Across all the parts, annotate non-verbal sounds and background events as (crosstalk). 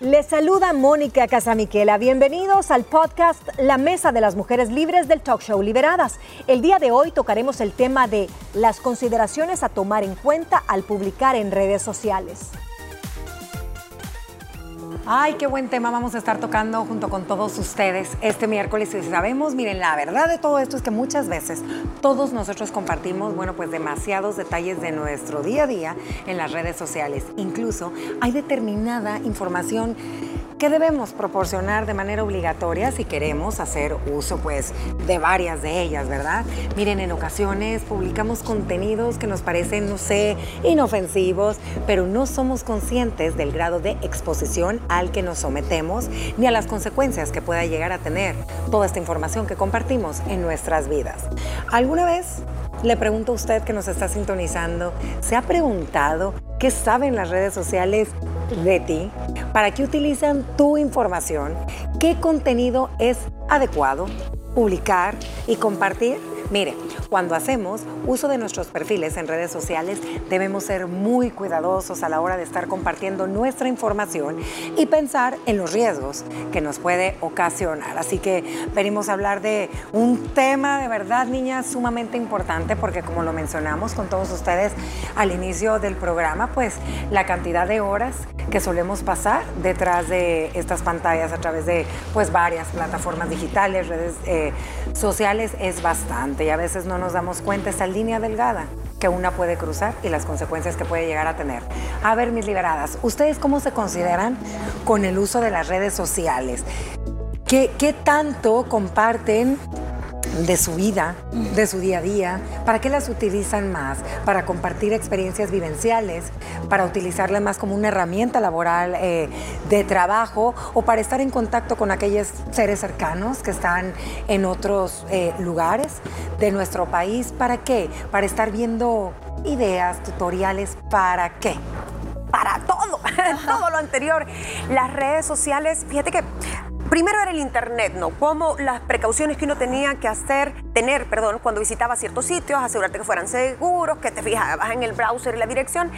Les saluda Mónica Casamiquela. Bienvenidos al podcast La Mesa de las Mujeres Libres del Talk Show Liberadas. El día de hoy tocaremos el tema de las consideraciones a tomar en cuenta al publicar en redes sociales. Ay, qué buen tema vamos a estar tocando junto con todos ustedes este miércoles. Y sabemos, miren, la verdad de todo esto es que muchas veces todos nosotros compartimos, bueno, pues demasiados detalles de nuestro día a día en las redes sociales. Incluso hay determinada información que debemos proporcionar de manera obligatoria si queremos hacer uso pues de varias de ellas, ¿verdad? Miren, en ocasiones publicamos contenidos que nos parecen, no sé, inofensivos, pero no somos conscientes del grado de exposición al que nos sometemos ni a las consecuencias que pueda llegar a tener toda esta información que compartimos en nuestras vidas. ¿Alguna vez le pregunto a usted que nos está sintonizando, ¿se ha preguntado qué saben las redes sociales de ti? ¿Para qué utilizan tu información? ¿Qué contenido es adecuado publicar y compartir? Mire, cuando hacemos uso de nuestros perfiles en redes sociales, debemos ser muy cuidadosos a la hora de estar compartiendo nuestra información y pensar en los riesgos que nos puede ocasionar. Así que venimos a hablar de un tema de verdad, niñas, sumamente importante porque como lo mencionamos con todos ustedes al inicio del programa, pues la cantidad de horas que solemos pasar detrás de estas pantallas a través de pues varias plataformas digitales, redes eh, sociales es bastante y a veces no nos damos cuenta esa línea delgada que una puede cruzar y las consecuencias que puede llegar a tener. A ver, mis liberadas, ¿ustedes cómo se consideran con el uso de las redes sociales? ¿Qué, qué tanto comparten de su vida, de su día a día, para qué las utilizan más, para compartir experiencias vivenciales, para utilizarlas más como una herramienta laboral eh, de trabajo o para estar en contacto con aquellos seres cercanos que están en otros eh, lugares de nuestro país. ¿Para qué? Para estar viendo ideas, tutoriales, ¿para qué? Para todo, (laughs) todo lo anterior. Las redes sociales, fíjate que Primero era el internet, ¿no? Como las precauciones que uno tenía que hacer, tener, perdón, cuando visitaba ciertos sitios, asegurarte que fueran seguros, que te fijabas en el browser y la dirección.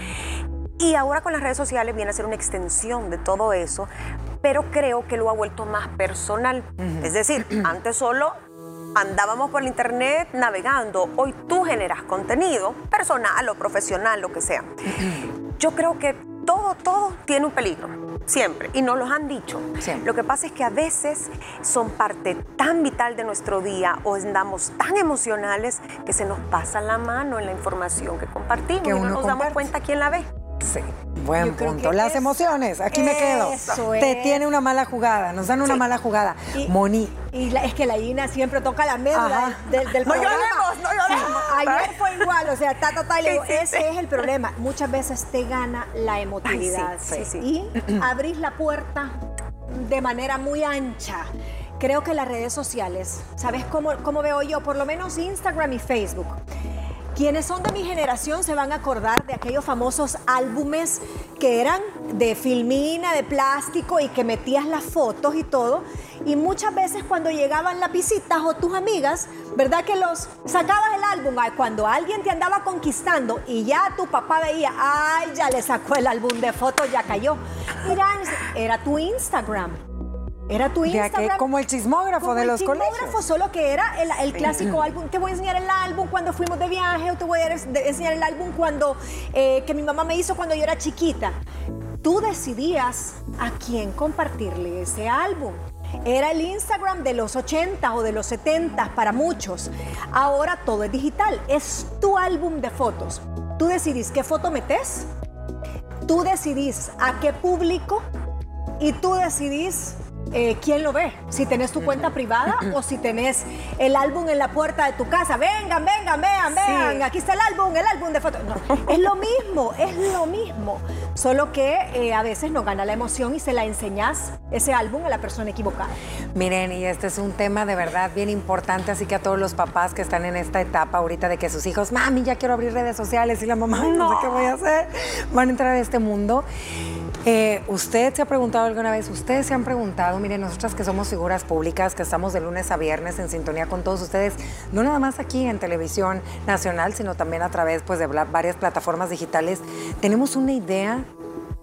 Y ahora con las redes sociales viene a ser una extensión de todo eso, pero creo que lo ha vuelto más personal. Es decir, (clears throat) antes solo andábamos por el internet navegando, hoy tú generas contenido personal o profesional, lo que sea. (clears throat) Yo creo que todo, todo tiene un peligro, siempre, y nos los han dicho. Lo que pasa es que a veces son parte tan vital de nuestro día o andamos tan emocionales que se nos pasa la mano en la información que compartimos y no nos damos cuenta quién la ve. Sí, buen punto. Las emociones, aquí me quedo. Te tiene una mala jugada, nos dan una mala jugada. Moni. Y es que la Ina siempre toca la médula del, del, no lloremos, no lloremos. Ayer fue igual, o sea, ta, ta, ta, y le digo, ese es el problema. Muchas veces te gana la emotividad. y abrís la puerta de manera muy ancha. Creo que las redes sociales, ¿sabes cómo, cómo veo yo? Por lo menos Instagram y Facebook quienes son de mi generación se van a acordar de aquellos famosos álbumes que eran de filmina, de plástico y que metías las fotos y todo. Y muchas veces cuando llegaban las visitas o tus amigas, ¿verdad que los sacabas el álbum? cuando alguien te andaba conquistando y ya tu papá veía, ay, ya le sacó el álbum de fotos, ya cayó. Era tu Instagram. Era tu Instagram. como el chismógrafo de los colegios. El chismógrafo, solo que era el, clásico álbum. Te voy a enseñar el álbum cuando fuimos de viaje o te voy a enseñar el álbum cuando eh, que mi mamá me hizo cuando yo era chiquita. Tú decidías a quién compartirle ese álbum. Era el Instagram de los 80 o de los 70 para muchos. Ahora todo es digital. Es tu álbum de fotos. Tú decidís qué foto metes. Tú decidís a qué público. Y tú decidís eh, ¿quién lo ve? Si tenés tu cuenta privada (clears throat) o si tenés el álbum en la puerta de tu casa. Vengan, vengan, vean, vean. Aquí está el álbum, el álbum de fotos. No, es lo mismo, es lo mismo. Solo que eh, a veces no gana la emoción y se la enseñás ese álbum a la persona equivocada. Miren, y este es un tema de verdad bien importante, así que a todos los papás que están en esta etapa ahorita de que sus hijos, mami, ya quiero abrir redes sociales y la mamá, no, no sé qué voy a hacer, van a entrar a este mundo. Eh, ¿Usted se ha preguntado alguna vez, ustedes se han preguntado, miren, nosotras que somos figuras públicas, que estamos de lunes a viernes en sintonía con todos ustedes, no nada más aquí en televisión nacional, sino también a través pues, de varias plataformas digitales, tenemos una idea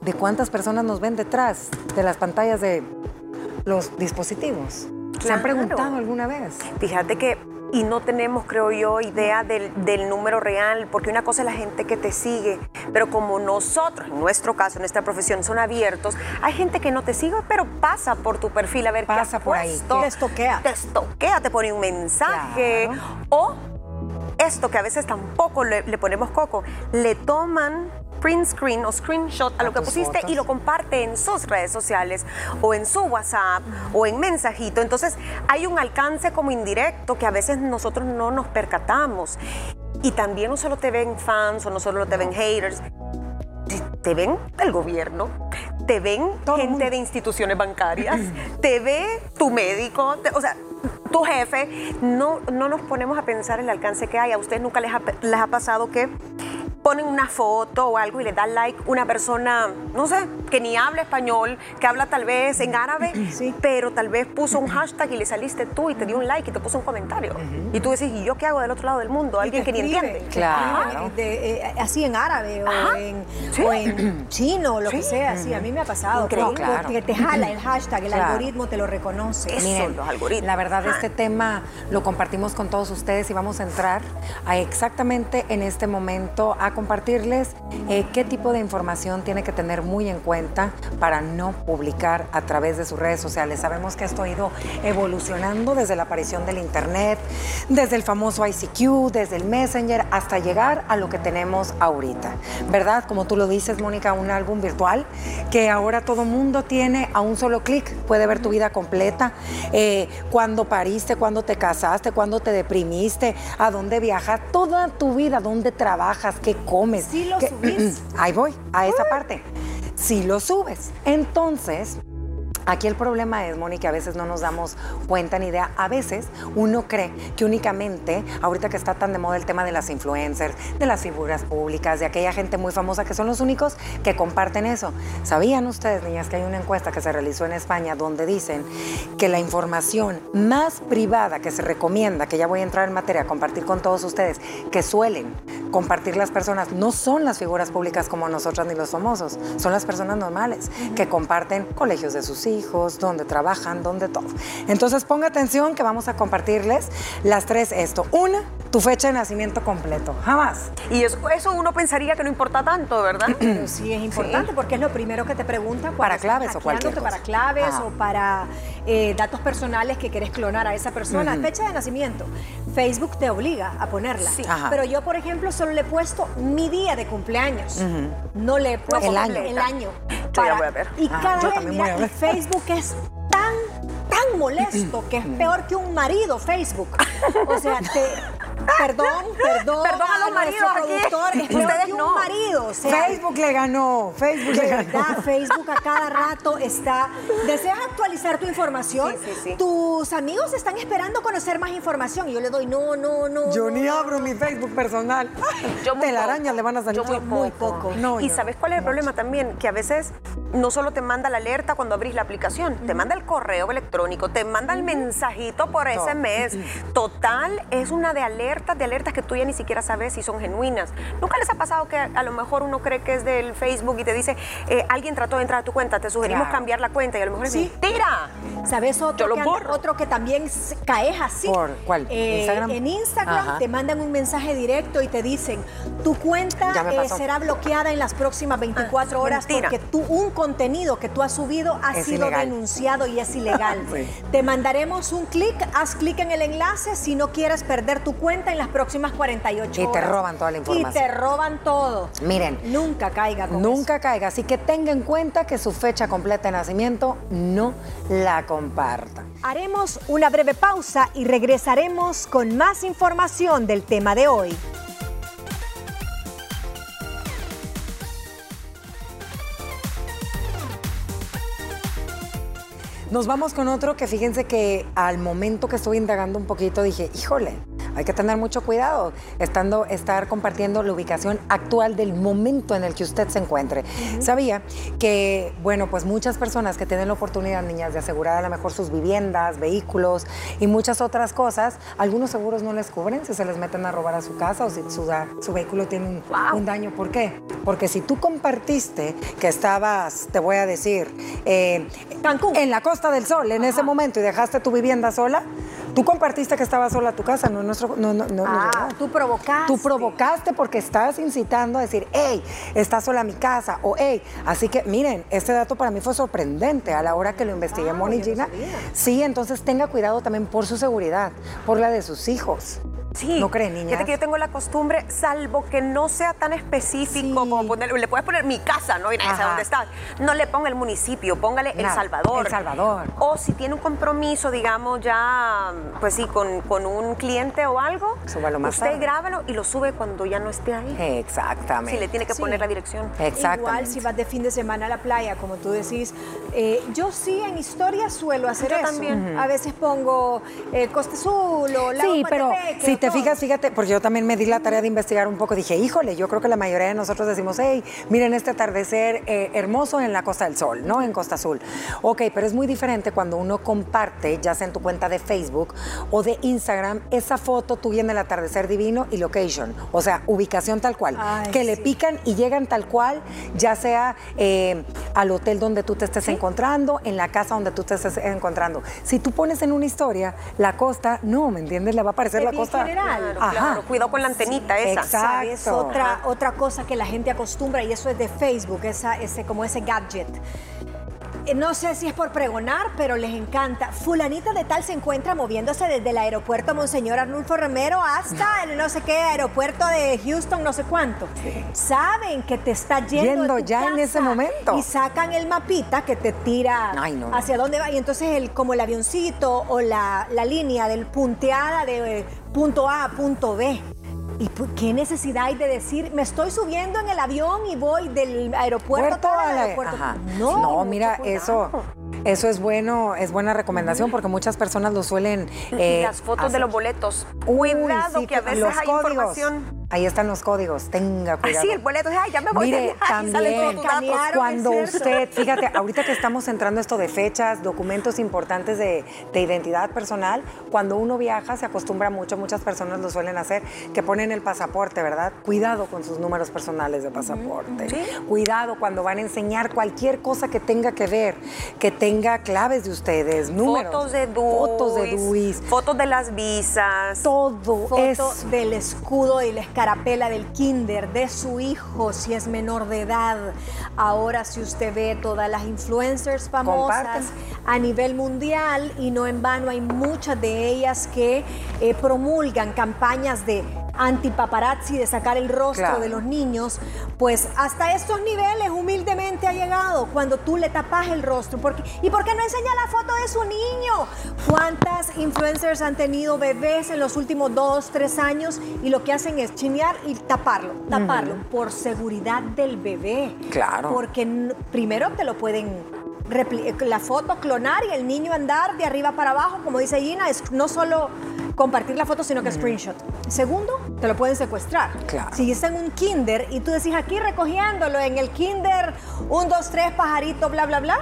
de cuántas personas nos ven detrás de las pantallas de los dispositivos. ¿Se han preguntado alguna vez? Fíjate que, y no tenemos, creo yo, idea del, del número real, porque una cosa es la gente que te sigue, pero como nosotros, en nuestro caso, en nuestra profesión, son abiertos, hay gente que no te sigue, pero pasa por tu perfil a ver qué Pasa has por ahí, puesto. Te estoquea. Te estoquea, te pone un mensaje. Claro. O esto que a veces tampoco le, le ponemos coco, le toman print screen o screenshot a, A lo que pusiste fotos. y lo comparte en sus redes sociales o en su WhatsApp o en mensajito. Entonces hay un alcance como indirecto que a veces nosotros no nos percatamos. Y también no solo te ven fans o no solo te ven haters, te, ven del gobierno, te ven Todo el gente de instituciones bancarias, (clears throat) te ve tu médico, te- o sea, tu jefe. No, no nos ponemos a pensar el alcance que hay. A ustedes nunca les ha, les ha pasado que ponen una foto o algo y le dan like una persona, no sé, que ni habla español, que habla tal vez en árabe, (clears throat) Sí. pero tal vez puso un hashtag y le saliste tú y te dio un like y te puso un comentario. Y tú decís, ¿y yo qué hago del otro lado del mundo? Alguien que ni escribe, entiende. te Claro. escribe de- eh, así en árabe o en, Sí. o en (clears throat) chino o lo que Sí. sea. Sí, a mí me ha pasado. Increíble. que- Claro. Que te jala el (clears throat) hashtag, el Claro. algoritmo te lo reconoce. Eso, los algoritmos. La verdad, este tema lo compartimos con todos ustedes y vamos a entrar a exactamente en este momento a compartirles eh, qué tipo de información tiene que tener muy en cuenta para no publicar a través de sus redes sociales. Sabemos que esto ha ido evolucionando desde la aparición del Internet, desde el famoso ICQ, desde el Messenger, hasta llegar a lo que tenemos ahorita. ¿Verdad? Como tú lo dices, Mónica, un álbum virtual que ahora todo mundo tiene a un solo clic. Puede ver tu vida completa, eh, cuándo pariste, cuándo te casaste, cuándo te deprimiste, a dónde viajas, toda tu vida, dónde trabajas, qué comes. Sí lo subís. (clears throat) Ahí voy, a esa parte. Si lo subes. Entonces, Aquí el problema es, Mónica, a veces no nos damos cuenta ni idea. A veces uno cree que únicamente, ahorita que está tan de moda el tema de las influencers, de las figuras públicas, de aquella gente muy famosa que son los únicos que comparten eso. ¿Sabían ustedes, niñas, que hay una encuesta que se realizó en España donde dicen que la información más privada que se recomienda, que ya voy a entrar en materia compartir con todos ustedes, que suelen compartir las personas, no son las figuras públicas como nosotras ni los famosos, son las personas normales que comparten colegios de sus hijos, dónde trabajan, dónde todo. Entonces ponga atención que vamos a compartirles las tres esto. Una, tu fecha de nacimiento completo. Jamás. Y eso, eso uno pensaría que no importa tanto, ¿verdad? (clears throat) Pero sí es importante porque es lo primero que te preguntan Para claves o cualquier cosa. para claves Ajá. o para eh, datos personales que querés clonar a esa persona. Fecha de nacimiento. Facebook te obliga a ponerla. Sí. Pero yo, por ejemplo, solo le he puesto mi día de cumpleaños. No le he puesto El año. El año. Yo ya voy a ver. Y Ah, cada yo vez, mira, y. Facebook es tan, tan molesto que es peor que un marido Facebook. O sea, te... Perdón, perdón. Perdón a los nuestro maridos aquí. productor, es peor Ustedes que un no. Sea, Facebook le ganó, Facebook de le ganó. verdad, Facebook a cada rato está. ¿Deseas actualizar tu información? Sí, sí, sí. Tus amigos están esperando conocer más información y yo le doy no, no, no. Yo no, ni no. abro mi Facebook personal. Yo muy Telarañas poco. le van a salir. Yo muy poco. No, y yo- ¿sabes cuál es el problema también? Que a veces no solo te manda la alerta cuando abrís la aplicación, te manda el correo electrónico, te manda el mensajito por SMS. Total, es una de alertas, de alertas que tú ya ni siquiera sabes si son genuinas. ¿Nunca les ha pasado que a lo mejor uno cree que es del Facebook y te dice, eh, alguien trató de entrar a tu cuenta, te sugerimos Claro. cambiar la cuenta y a lo mejor Sí. es mentira? ¿Sabes otro, que, anda- borro. otro que también caes así? ¿Por cuál? Eh, ¿Instagram? En Instagram Ajá. te mandan un mensaje directo y te dicen, tu cuenta eh, será bloqueada en las próximas 24 Ah, horas mentira. porque tú, un contenido que tú has subido ha Es sido ilegal. denunciado y es (laughs) ilegal. Sí. Te mandaremos un clic, haz clic en el enlace si no quieres perder tu cuenta en las próximas 48 Y te horas. roban toda la información. Y te roban todo. Miren, Nunca caiga con Nunca caiga, así que tenga en cuenta que su fecha completa de nacimiento no la comparta. Haremos una breve pausa y regresaremos con más información del tema de hoy. Nos vamos con otro que fíjense que al momento que estuve indagando un poquito dije, híjole, hay que tener mucho cuidado, estando, estar compartiendo la ubicación actual del momento en el que usted se encuentre. Sabía que, bueno, pues muchas personas que tienen la oportunidad, niñas, de asegurar a lo mejor sus viviendas, vehículos y muchas otras cosas, algunos seguros no les cubren si se les meten a robar a su casa o si su, su vehículo tiene un, un daño. ¿Por qué? Porque si tú compartiste que estabas, te voy a decir, eh, en la Costa del Sol en ese momento y dejaste tu vivienda sola, Tú compartiste que estaba sola tu casa, no nuestro. No, no, no, ah, tú provocaste. Tú provocaste porque estás incitando a decir, hey, está sola mi casa, o hey. Así que, miren, este dato para mí fue sorprendente a la hora que lo investigué, ah, Moni Gina. sí, entonces tenga cuidado también por su seguridad, por la de sus hijos. Sí. ¿No cree, niña? Fíjate que yo tengo la costumbre, salvo que no sea tan específico como poner, le puedes poner mi casa, ¿no? Y nadie sabe dónde está. No le ponga el municipio, póngale El Salvador. El Salvador. O si tiene un compromiso, digamos, ya, pues sí, con, con un cliente o algo, Súbalo más usted grábalo y lo sube cuando ya no esté ahí. Exactamente. Si le tiene que poner la dirección. Exactamente. Igual si vas de fin de semana a la playa, como tú decís, eh, yo sí en historia suelo hacer yo eso. también. A veces pongo eh, Costa Azul o la Sí, pero si te fijas, fíjate, porque yo también me di la tarea de investigar un poco. Dije, híjole, yo creo que la mayoría de nosotros decimos, hey, miren este atardecer eh, hermoso en la Costa del Sol, ¿no? En Costa Azul. Ok, pero es muy diferente cuando uno comparte, ya sea en tu cuenta de Facebook o de Instagram, esa foto tuya en el atardecer divino y location. O sea, ubicación tal cual. que le pican y llegan tal cual, ya sea al hotel donde tú te estés encontrando, en la casa donde tú te estés encontrando. Si tú pones en una historia la costa, no, ¿me entiendes? Le va a parecer la costa. Claro, Cuidado con la antenita esa. Exacto. Otra, otra cosa que la gente acostumbra, y eso es de Facebook, esa, ese, como ese gadget no sé si es por pregonar, pero les encanta. Fulanita de tal se encuentra moviéndose desde el aeropuerto Monseñor Arnulfo Romero hasta el no sé qué aeropuerto de Houston, no sé cuánto. Saben que te está yendo, ya en ese momento. Y sacan el mapita que te tira hacia dónde va. Y entonces el, como el avioncito o la, la línea del punteada de punto A a punto B. ¿Y qué necesidad hay de decir, me estoy subiendo en el avión y voy del aeropuerto al aeropuerto? No, no mira, eso eso es bueno, es buena recomendación porque muchas personas lo suelen. (laughs) Eh, Las fotos de los boletos. Cuidado que a veces hay información Ahí están los códigos, tenga cuidado. sí, el boleto, ay, ya me voy. Mire, también, cuando usted, fíjate, ahorita que estamos entrando esto de fechas, documentos importantes de, identidad personal, cuando uno viaja se acostumbra mucho, muchas personas lo suelen hacer, que ponen el pasaporte, ¿verdad? Cuidado con sus números personales de pasaporte. Cuidado cuando van a enseñar cualquier cosa que tenga que ver, que tenga claves de ustedes, números. Fotos de DUIs. Fotos de DUIs. Fotos de las visas. Todo. Fotos del escudo y la carapela del kinder de su hijo si es menor de edad. Ahora si usted ve todas las influencers famosas a nivel mundial y no en vano hay muchas de ellas que eh, promulgan campañas de antipaparazzi, de sacar el rostro de los niños, pues hasta estos niveles humildemente ha llegado cuando tú le tapas el rostro. Porque, ¿Y por qué no enseña la foto de su niño? ¿Cuántas influencers han tenido bebés en los últimos dos, tres años y lo que hacen es chinear y taparlo, taparlo, por seguridad del bebé? Claro. Porque primero te lo pueden la foto, clonar y el niño andar de arriba para abajo, como dice Gina, es no solo compartir la foto, sino que screenshot. Segundo, te lo pueden secuestrar. Si está en un kinder y tú decís aquí recogiéndolo en el kinder, un, dos, tres, pajarito, bla, bla, bla,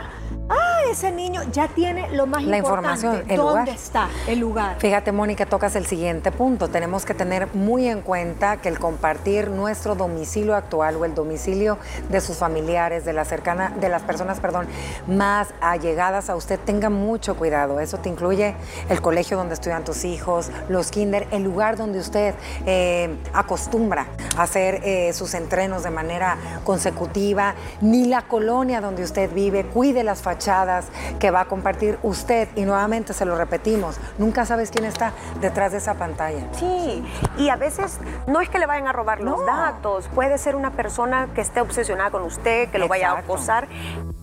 Ah, ese niño ya tiene lo más la importante. información, el ¿Dónde está el lugar? Fíjate, Mónica, tocas el siguiente punto. Tenemos que tener muy en cuenta que el compartir nuestro domicilio actual o el domicilio de sus familiares, de la cercana, de las personas, perdón, más allegadas a usted, tenga mucho cuidado. Eso te incluye el colegio donde estudian tus hijos, los kinder, el lugar donde usted eh, acostumbra a hacer eh, sus entrenos de manera consecutiva, ni la colonia donde usted vive. Cuide las familias que va a compartir usted y nuevamente se lo repetimos, nunca sabes quién está detrás de esa pantalla. Sí, y a veces no es que le vayan a robar los datos, puede ser una persona que esté obsesionada con usted, que lo vaya a acosar.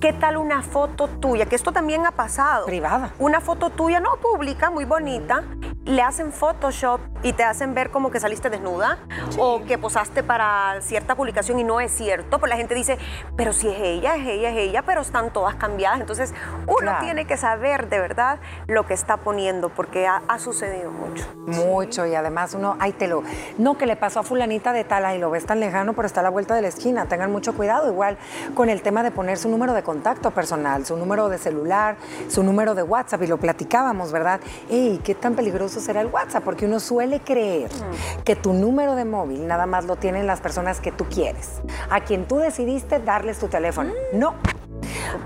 ¿Qué tal una foto tuya? Que esto también ha pasado. Privada. Una foto tuya, no pública, muy bonita, le hacen Photoshop y te hacen ver como que saliste desnuda o que posaste para cierta publicación y no es cierto, pues la gente dice, pero si es ella, es ella, es ella, pero están todas cambiadas. Entonces uno tiene que saber de verdad lo que está poniendo porque ha, sucedido mucho. Mucho y además uno, ay te lo, no que le pasó a fulanita de tal, y lo ves tan lejano, pero está a la vuelta de la esquina, tengan mucho cuidado, igual con el tema de poner su número de contacto personal, su número de celular, su número de WhatsApp y lo platicábamos, ¿verdad? Ey, qué tan peligroso será el WhatsApp, porque uno suele creer que tu número de móvil nada más lo tienen las personas que tú quieres, a quien tú decidiste darles tu teléfono. No.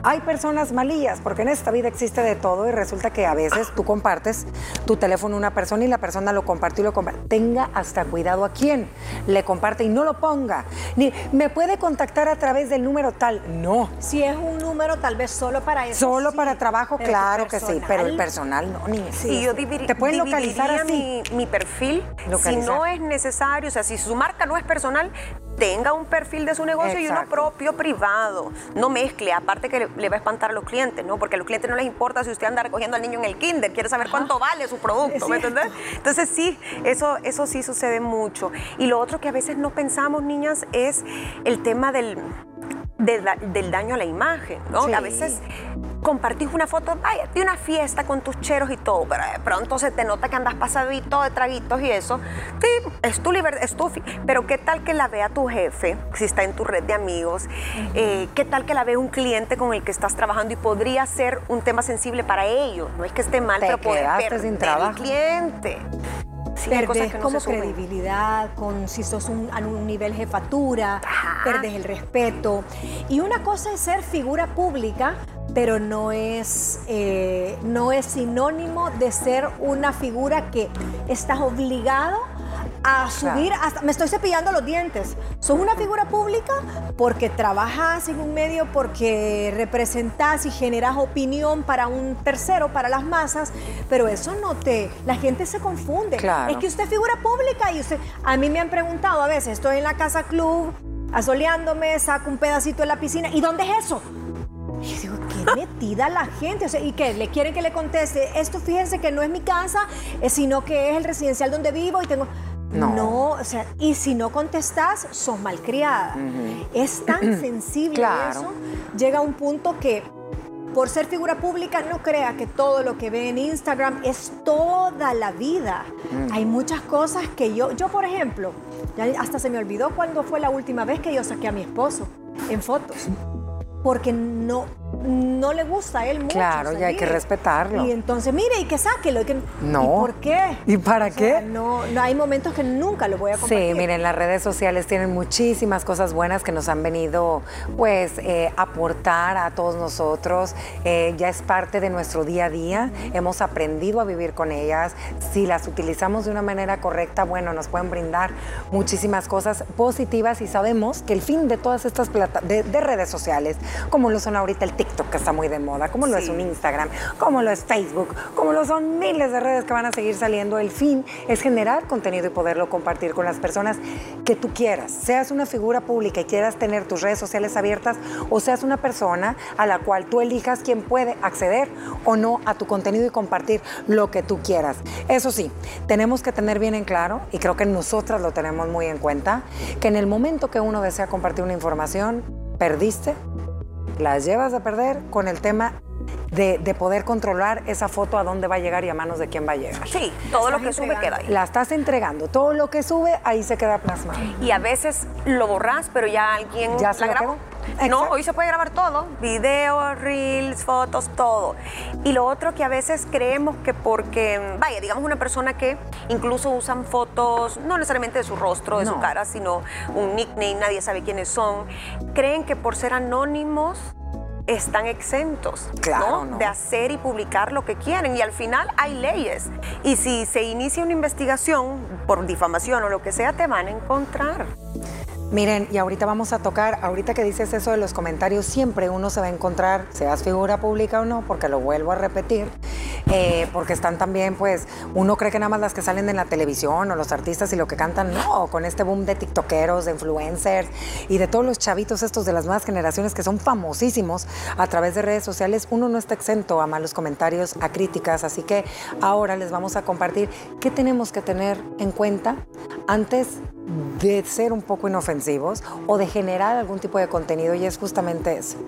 Hay personas malillas, porque en esta vida existe de todo y resulta que a veces tú compartes tu teléfono a una persona y la persona lo compartió y lo comparte. Tenga hasta cuidado a quién le comparte y no lo ponga. Ni me puede contactar a través del número tal. No. Si es un número tal vez solo para eso. Solo para trabajo, claro que sí, pero el personal no, ni sí, yo te pueden localizar así. Mi, mi perfil, si no es necesario, o sea, si su marca no es personal, tenga un perfil de su negocio y uno propio privado. No mezcle, aparte que le, va a espantar a los clientes, ¿no? Porque a los clientes no les importa si usted anda recogiendo al niño en el kinder, quiere saber cuánto vale su producto, ¿me entiendes? Entonces sí, eso, eso sí sucede mucho. Y lo otro que a veces no pensamos, niñas, es el tema del, del, daño a la imagen, ¿no? A veces compartís una foto vaya, de una fiesta con tus cheros y todo, pero de pronto se te nota que andas pasadito de traguitos y eso. Sí, es tu libertad, es tu... Pero ¿qué tal que la vea tu jefe, si está en tu red de amigos? Eh, ¿Qué tal que la vea un cliente con el que estás trabajando y podría ser un tema sensible para ellos? No es que esté mal, pero puede perder sin trabajo. el cliente. Sí, perdés como credibilidad, con si sos un, a un nivel jefatura, perdes el respeto. Y una cosa es ser figura pública, pero no es, eh, no es sinónimo de ser una figura que estás obligado a subir hasta. Me estoy cepillando los dientes. Sos una figura pública porque trabajas en un medio, porque representas y generas opinión para un tercero, para las masas, pero eso no te. La gente se confunde. Es que usted es figura pública y usted. A mí me han preguntado a veces, estoy en la casa club, asoleándome, saco un pedacito de la piscina. ¿Y dónde es eso? Y digo, qué (laughs) metida la gente. O sea, ¿y qué? ¿Le quieren que le conteste? Esto fíjense que no es mi casa, eh, sino que es el residencial donde vivo y tengo. No. o sea, y si no contestas, sos malcriada. Es tan (clears throat) sensible eso. Llega a un punto que por ser figura pública no crea que todo lo que ve en Instagram es toda la vida. Hay muchas cosas que yo, yo por ejemplo, ya hasta se me olvidó cuándo fue la última vez que yo saqué a mi esposo en fotos porque no, no le gusta a él mucho. Claro, y hay que respetarlo. Y entonces, mire, y que sáquelo. Y que, no. ¿Y por qué? ¿Y para qué? no, no, hay momentos que nunca lo voy a compartir. Sí, miren, las redes sociales tienen muchísimas cosas buenas que nos han venido, pues, eh, aportar a todos nosotros. Eh, ya es parte de nuestro día a día. Hemos aprendido a vivir con ellas. Si las utilizamos de una manera correcta, bueno, nos pueden brindar muchísimas cosas positivas y sabemos que el fin de todas estas plataformas de redes sociales como lo son ahorita el TikTok, que está muy de moda, como lo es un Instagram, como lo es Facebook, como lo son miles de redes que van a seguir saliendo. El fin es generar contenido y poderlo compartir con las personas que tú quieras. Seas una figura pública y quieras tener tus redes sociales abiertas o seas una persona a la cual tú elijas quién puede acceder o no a tu contenido y compartir lo que tú quieras. Eso sí, tenemos que tener bien en claro, y creo que nosotras lo tenemos muy en cuenta, que en el momento que uno desea compartir una información, perdiste las llevas a perder con el tema de, poder controlar esa foto a dónde va a llegar y a manos de quién va a llegar. Sí, todo lo que sube queda ahí. La estás entregando, todo lo que sube ahí se queda plasmado. Y a veces lo borras, pero ya alguien ¿Ya la grabó. No, hoy se puede grabar todo, video, reels, fotos, todo. Y lo otro que a veces creemos que porque, vaya, digamos una persona que incluso usan fotos, no necesariamente de su rostro, de su cara, sino un nickname, nadie sabe quiénes son, creen que por ser anónimos están exentos de hacer y publicar lo que quieren. Y al final hay leyes. Y si se inicia una investigación por difamación o lo que sea, te van a encontrar. Miren, y ahorita vamos a tocar, ahorita que dices eso de los comentarios, siempre uno se va a encontrar, seas figura pública o no, porque lo vuelvo a repetir, eh, porque están también, pues, uno cree que nada más las que salen en la televisión o los artistas y lo que cantan, no, con este boom de tiktokeros, de influencers y de todos los chavitos estos de las nuevas generaciones que son famosísimos a través de redes sociales, uno no está exento a malos comentarios, a críticas, así que ahora les vamos a compartir qué tenemos que tener en cuenta antes de ser un poco inofensivos o de generar algún tipo de contenido y es justamente eso.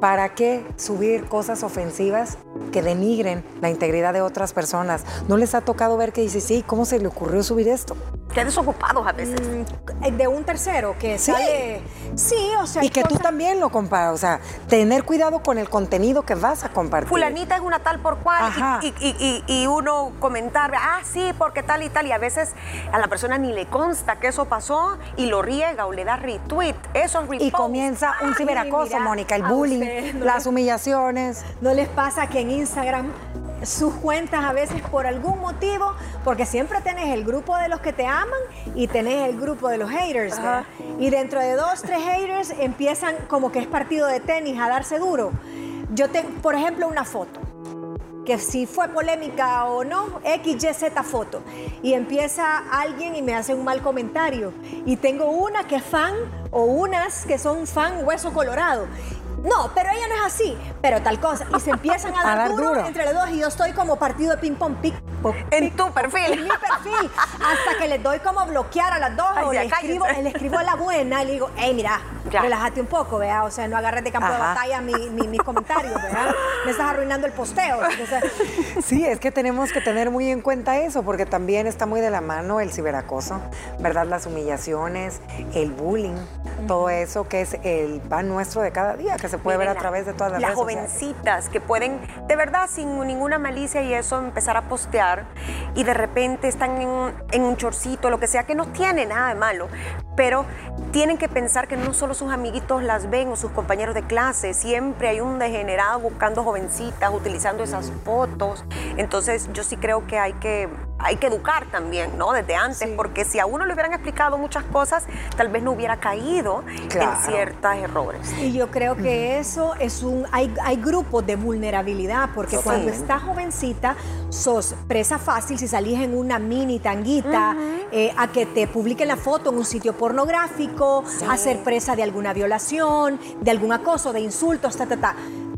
¿Para qué subir cosas ofensivas que denigren la integridad de otras personas? ¿No les ha tocado ver que dice, sí, ¿cómo se le ocurrió subir esto? Qué desocupados a veces. Mm, de un tercero que Sí. sale. Sí, o sea. Y que tú cosas- también lo comparas, o sea, tener cuidado con el contenido que vas a compartir. Fulanita es una tal por cual y, y- y- y uno comentar, ah, sí, porque tal y tal, y a veces a la persona ni le consta que eso pasó y lo riega o le da retweet. Eso es Y comienza un ciberacoso, Mónica, el bullying, no las humillaciones. ¿No les pasa que en Instagram sus cuentas a veces por algún motivo, porque siempre tenés el grupo de los que te aman y tenés el grupo de los haters. Y dentro de dos, tres haters empiezan como que es partido de tenis a darse duro. Yo tengo, por ejemplo, una foto que si fue polémica o no, X, Y, Z foto. Y empieza alguien y me hace un mal comentario. Y tengo una que es fan o unas que son fan hueso colorado. No, pero ella no es así, pero tal cosa. Y se empiezan a (laughs) A dar, duro. entre los dos y yo estoy como partido de ping-pong pic, En tu perfil. En mi perfil. Hasta que les doy como bloquear a las dos Ay, o le escribo, le escribo a la buena y le digo, hey, mira, Ya. relájate un poco, vea. O sea, no agarres de campo de Ajá. batalla mi- mi- mis comentarios, ¿verdad? Me estás arruinando el posteo. Entonces, Sí, es que tenemos que tener muy en cuenta eso, porque también está muy de la mano el ciberacoso, ¿verdad? Las humillaciones, el bullying, todo eso que es el pan nuestro de cada día, que se puede ver a Miren, través de todas las, las redes sociales. jovencitas que pueden, de verdad, sin ninguna malicia y eso, empezar a postear y de repente están en, en un chorcito, lo que sea, que no tiene nada de malo, pero tienen que pensar que no solo sus amiguitos las ven o sus compañeros de clase, siempre hay un degenerado buscando jovencitas, utilizando esas fotos. Entonces, yo sí creo que hay que, hay que educar también, ¿no? Desde antes, porque si a uno le hubieran explicado muchas cosas, tal vez no hubiera caído Claro. en ciertos errores. Y yo creo que eso es un. Hay, hay grupos de vulnerabilidad, porque cuando estás jovencita, sos presa fácil si salís en una mini tanguita, eh, a que te publiquen la foto en un sitio pornográfico, a ser presa de alguna violación, de algún acoso, de insultos, ta, ta, ta.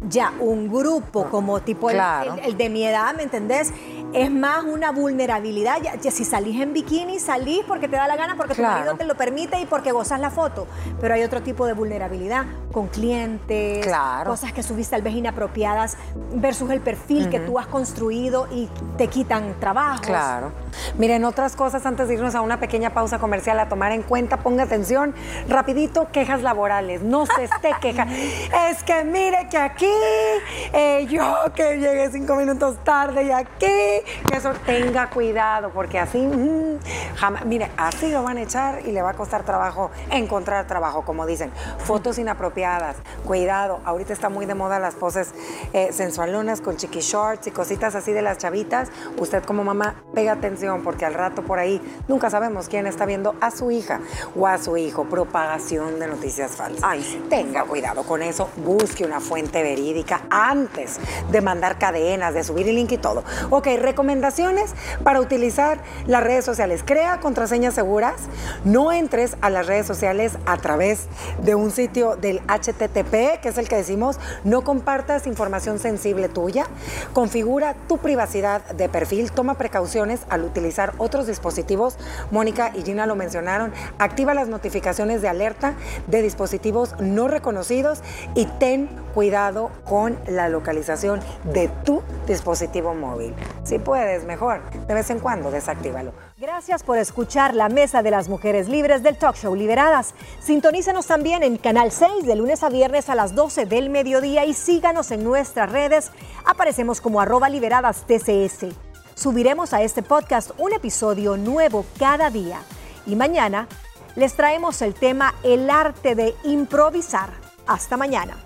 Ya, un grupo como tipo el- Claro. el, el de mi edad, ¿me entendés? Es más una vulnerabilidad. Ya, ya si salís en bikini, salís porque te da la gana, porque Claro. tu marido te lo permite y porque gozas la foto. Pero hay otro tipo de vulnerabilidad con clientes, Claro. cosas que subiste tal vez inapropiadas versus el perfil que tú has construido y te quitan trabajos. Claro. Miren, otras cosas antes de irnos a una pequeña pausa comercial a tomar en cuenta, ponga atención, rapidito, quejas laborales, no se esté queja. (laughs) es que mire que aquí, eh, yo que llegué cinco minutos tarde y aquí, que eso tenga cuidado, porque así, mm, jamás, mire, así lo van a echar y le va a costar trabajo encontrar trabajo, como dicen. Fotos inapropiadas, cuidado, ahorita está muy de moda las poses eh, sensualonas con chiqui shorts y cositas así de las chavitas. Usted como mamá, pega atención porque al rato por ahí nunca sabemos quién está viendo a su hija o a su hijo. Propagación de noticias falsas. Ay, sí. Tenga cuidado con eso, busque una fuente verídica antes de mandar cadenas, de subir el link y todo. Ok, recomendaciones para utilizar las redes sociales. Crea contraseñas seguras, no entres a las redes sociales a través de un sitio del HTTP, que es el que decimos, no compartas información sensible tuya, configura tu privacidad de perfil, toma precauciones al utilizar otros dispositivos. Mónica y Gina lo mencionaron, activa las notificaciones de alerta de dispositivos no reconocidos y ten cuidado con la localización de tu dispositivo móvil. Si puedes, mejor, de vez en cuando desactívalo. Gracias por escuchar la Mesa de las Mujeres Libres del Talk Show Liberadas. Sintonícenos también en Canal 6 de lunes a viernes a las 12 del mediodía y síganos en nuestras redes. Aparecemos como arroba liberadas TCS. Subiremos a este podcast un episodio nuevo cada día. Y mañana les traemos el tema El arte de improvisar. Hasta mañana.